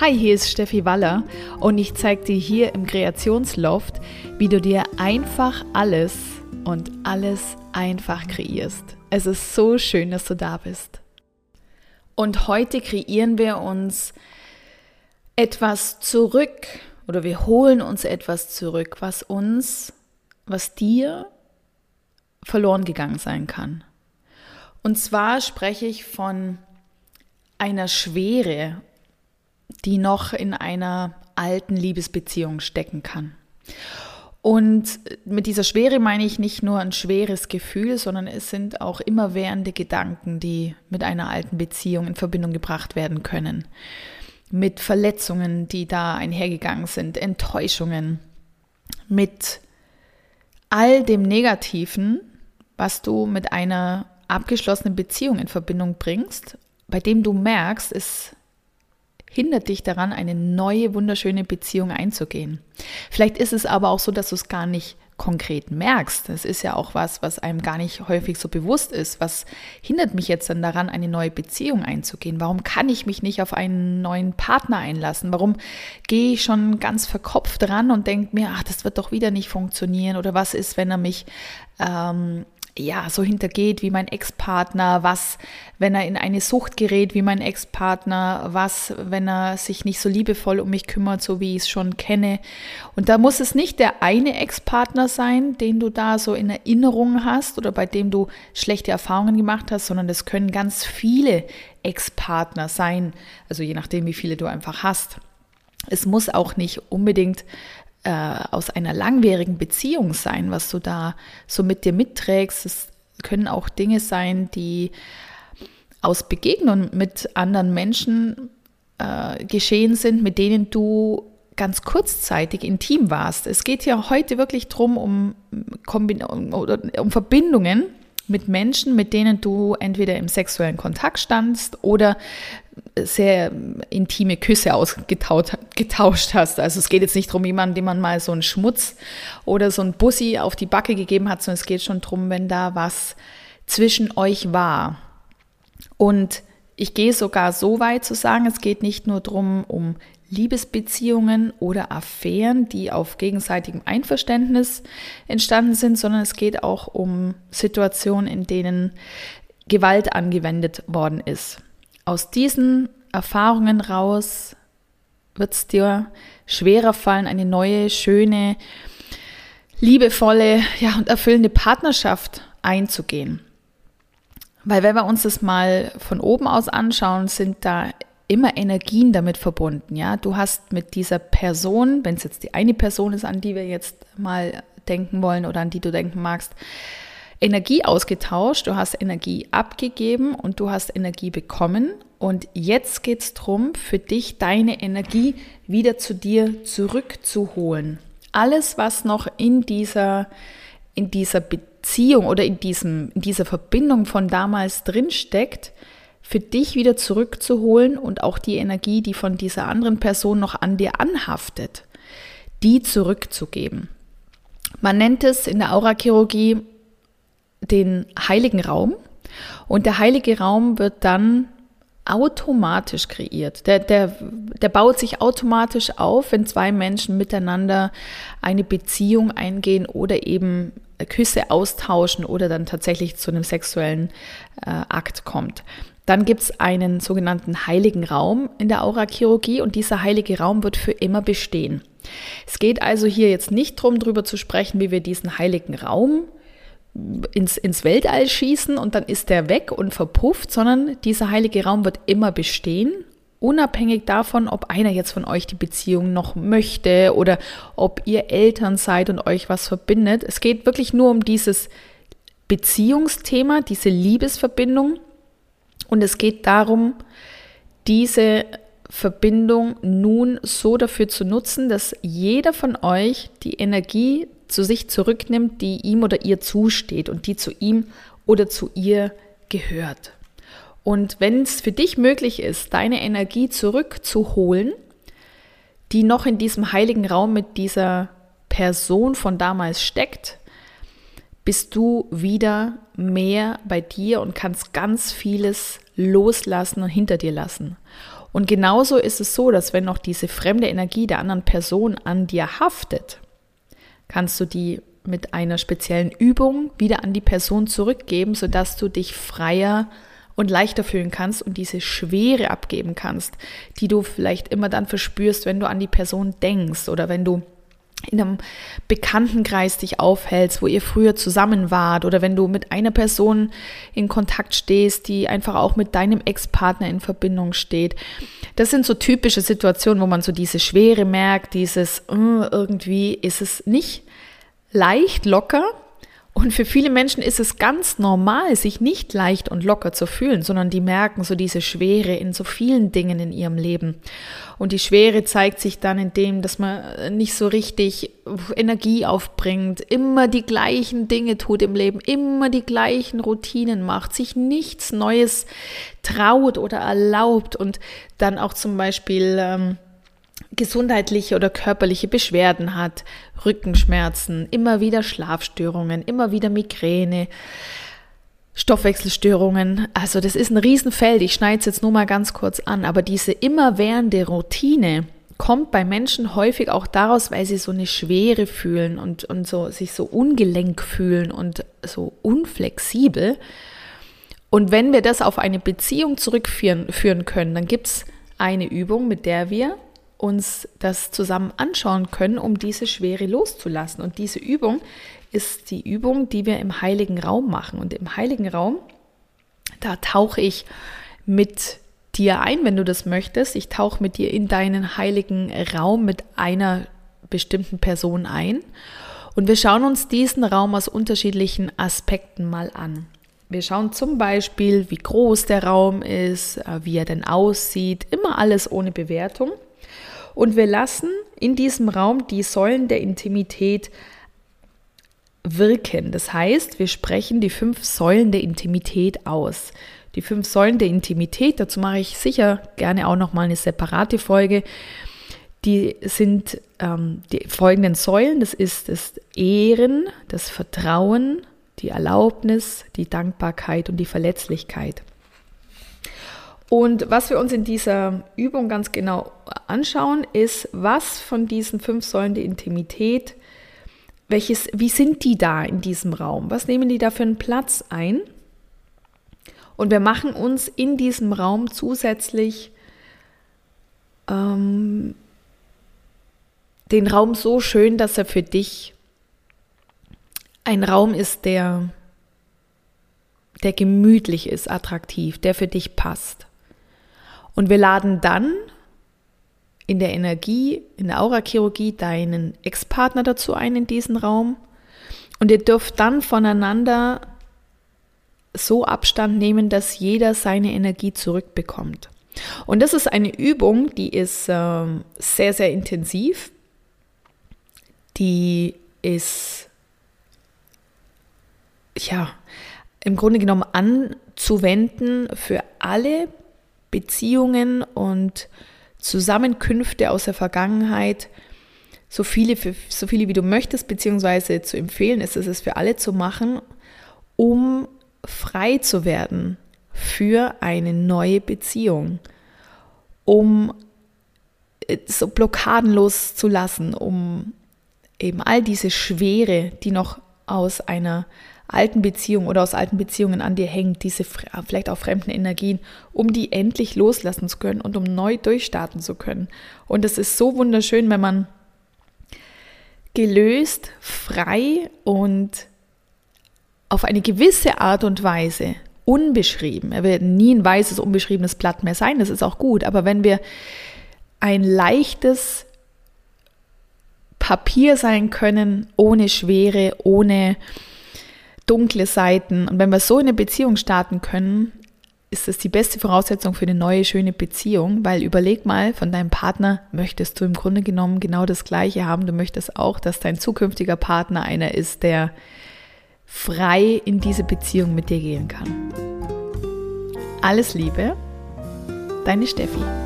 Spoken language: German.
Hi, hier ist Steffi Waller und ich zeige dir hier im Kreationsloft, wie du dir einfach alles und alles einfach kreierst. Es ist so schön, dass du da bist. Und heute kreieren wir uns etwas zurück oder wir holen uns etwas zurück, was uns, was dir verloren gegangen sein kann. Und zwar spreche ich von einer Schwere die noch in einer alten Liebesbeziehung stecken kann. Und mit dieser Schwere meine ich nicht nur ein schweres Gefühl, sondern es sind auch immerwährende Gedanken, die mit einer alten Beziehung in Verbindung gebracht werden können. Mit Verletzungen, die da einhergegangen sind, Enttäuschungen, mit all dem Negativen, was du mit einer abgeschlossenen Beziehung in Verbindung bringst, bei dem du merkst, es hindert dich daran, eine neue, wunderschöne Beziehung einzugehen. Vielleicht ist es aber auch so, dass du es gar nicht konkret merkst. Das ist ja auch was, was einem gar nicht häufig so bewusst ist. Was hindert mich jetzt dann daran, eine neue Beziehung einzugehen? Warum kann ich mich nicht auf einen neuen Partner einlassen? Warum gehe ich schon ganz verkopft ran und denke mir, ach, das wird doch wieder nicht funktionieren? Oder was ist, wenn er mich ähm, ja, so hintergeht wie mein Ex-Partner, was, wenn er in eine Sucht gerät wie mein Ex-Partner, was, wenn er sich nicht so liebevoll um mich kümmert, so wie ich es schon kenne. Und da muss es nicht der eine Ex-Partner sein, den du da so in Erinnerung hast oder bei dem du schlechte Erfahrungen gemacht hast, sondern das können ganz viele Ex-Partner sein, also je nachdem, wie viele du einfach hast. Es muss auch nicht unbedingt äh, aus einer langwierigen Beziehung sein, was du da so mit dir mitträgst. Es können auch Dinge sein, die aus Begegnungen mit anderen Menschen äh, geschehen sind, mit denen du ganz kurzzeitig intim warst. Es geht ja heute wirklich darum, um, um, um Verbindungen mit Menschen, mit denen du entweder im sexuellen Kontakt standst oder sehr intime Küsse ausgetauscht hast. Also es geht jetzt nicht darum, jemanden, dem man mal so einen Schmutz oder so einen Bussi auf die Backe gegeben hat, sondern es geht schon darum, wenn da was zwischen euch war. Und ich gehe sogar so weit zu sagen, es geht nicht nur darum, um Liebesbeziehungen oder Affären, die auf gegenseitigem Einverständnis entstanden sind, sondern es geht auch um Situationen, in denen Gewalt angewendet worden ist aus diesen Erfahrungen raus wird es dir schwerer fallen, eine neue, schöne, liebevolle ja, und erfüllende Partnerschaft einzugehen. Weil wenn wir uns das mal von oben aus anschauen, sind da immer Energien damit verbunden. Ja, du hast mit dieser Person, wenn es jetzt die eine Person ist, an die wir jetzt mal denken wollen oder an die du denken magst, Energie ausgetauscht, du hast Energie abgegeben und du hast Energie bekommen. Und jetzt geht es darum, für dich deine Energie wieder zu dir zurückzuholen. Alles, was noch in dieser, in dieser Beziehung oder in, diesem, in dieser Verbindung von damals drinsteckt, für dich wieder zurückzuholen und auch die Energie, die von dieser anderen Person noch an dir anhaftet, die zurückzugeben. Man nennt es in der Aurachirurgie den heiligen Raum und der heilige Raum wird dann automatisch kreiert. Der, der, der baut sich automatisch auf, wenn zwei Menschen miteinander eine Beziehung eingehen oder eben Küsse austauschen oder dann tatsächlich zu einem sexuellen äh, Akt kommt. Dann gibt es einen sogenannten heiligen Raum in der Aurachirurgie und dieser heilige Raum wird für immer bestehen. Es geht also hier jetzt nicht darum, darüber zu sprechen, wie wir diesen heiligen Raum ins, ins Weltall schießen und dann ist der weg und verpufft, sondern dieser heilige Raum wird immer bestehen, unabhängig davon, ob einer jetzt von euch die Beziehung noch möchte oder ob ihr Eltern seid und euch was verbindet. Es geht wirklich nur um dieses Beziehungsthema, diese Liebesverbindung und es geht darum, diese Verbindung nun so dafür zu nutzen, dass jeder von euch die Energie zu sich zurücknimmt, die ihm oder ihr zusteht und die zu ihm oder zu ihr gehört. Und wenn es für dich möglich ist, deine Energie zurückzuholen, die noch in diesem heiligen Raum mit dieser Person von damals steckt, bist du wieder mehr bei dir und kannst ganz vieles loslassen und hinter dir lassen. Und genauso ist es so, dass wenn noch diese fremde Energie der anderen Person an dir haftet, kannst du die mit einer speziellen Übung wieder an die Person zurückgeben, sodass du dich freier und leichter fühlen kannst und diese Schwere abgeben kannst, die du vielleicht immer dann verspürst, wenn du an die Person denkst oder wenn du in einem Bekanntenkreis dich aufhältst, wo ihr früher zusammen wart oder wenn du mit einer Person in Kontakt stehst, die einfach auch mit deinem Ex-Partner in Verbindung steht. Das sind so typische Situationen, wo man so diese Schwere merkt, dieses uh, irgendwie ist es nicht leicht, locker, und für viele Menschen ist es ganz normal, sich nicht leicht und locker zu fühlen, sondern die merken so diese Schwere in so vielen Dingen in ihrem Leben. Und die Schwere zeigt sich dann in dem, dass man nicht so richtig Energie aufbringt, immer die gleichen Dinge tut im Leben, immer die gleichen Routinen macht, sich nichts Neues traut oder erlaubt und dann auch zum Beispiel ähm, gesundheitliche oder körperliche Beschwerden hat, Rückenschmerzen, immer wieder Schlafstörungen, immer wieder Migräne, Stoffwechselstörungen. Also das ist ein Riesenfeld. Ich schneide es jetzt nur mal ganz kurz an. Aber diese immerwährende Routine kommt bei Menschen häufig auch daraus, weil sie so eine Schwere fühlen und, und so, sich so ungelenk fühlen und so unflexibel. Und wenn wir das auf eine Beziehung zurückführen führen können, dann gibt es eine Übung, mit der wir uns das zusammen anschauen können, um diese Schwere loszulassen. Und diese Übung ist die Übung, die wir im heiligen Raum machen. Und im heiligen Raum, da tauche ich mit dir ein, wenn du das möchtest. Ich tauche mit dir in deinen heiligen Raum mit einer bestimmten Person ein. Und wir schauen uns diesen Raum aus unterschiedlichen Aspekten mal an. Wir schauen zum Beispiel, wie groß der Raum ist, äh, wie er denn aussieht, immer alles ohne Bewertung. Und wir lassen in diesem Raum die Säulen der Intimität wirken. Das heißt, wir sprechen die fünf Säulen der Intimität aus. Die fünf Säulen der Intimität, dazu mache ich sicher gerne auch noch mal eine separate Folge. Die sind ähm, die folgenden Säulen: Das ist das Ehren, das Vertrauen, die Erlaubnis, die Dankbarkeit und die Verletzlichkeit. Und was wir uns in dieser Übung ganz genau anschauen, ist, was von diesen fünf Säulen der Intimität, welches, wie sind die da in diesem Raum? Was nehmen die da für einen Platz ein? Und wir machen uns in diesem Raum zusätzlich ähm, den Raum so schön, dass er für dich ein Raum ist, der, der gemütlich ist, attraktiv, der für dich passt. Und wir laden dann in der Energie, in der Aurachirurgie deinen Ex-Partner dazu ein in diesen Raum. Und ihr dürft dann voneinander so Abstand nehmen, dass jeder seine Energie zurückbekommt. Und das ist eine Übung, die ist äh, sehr, sehr intensiv. Die ist, ja, im Grunde genommen anzuwenden für alle Beziehungen und Zusammenkünfte aus der Vergangenheit, so viele, für, so viele wie du möchtest, beziehungsweise zu empfehlen ist es, es für alle zu machen, um frei zu werden für eine neue Beziehung, um äh, so Blockaden loszulassen, um eben all diese Schwere, die noch aus einer alten Beziehung oder aus alten Beziehungen an dir hängt, diese vielleicht auch fremden Energien, um die endlich loslassen zu können und um neu durchstarten zu können. Und es ist so wunderschön, wenn man gelöst, frei und auf eine gewisse Art und Weise unbeschrieben, er wird nie ein weißes, unbeschriebenes Blatt mehr sein, das ist auch gut, aber wenn wir ein leichtes Papier sein können, ohne Schwere, ohne dunkle Seiten. Und wenn wir so in eine Beziehung starten können, ist das die beste Voraussetzung für eine neue, schöne Beziehung, weil überleg mal, von deinem Partner möchtest du im Grunde genommen genau das Gleiche haben. Du möchtest auch, dass dein zukünftiger Partner einer ist, der frei in diese Beziehung mit dir gehen kann. Alles Liebe, deine Steffi.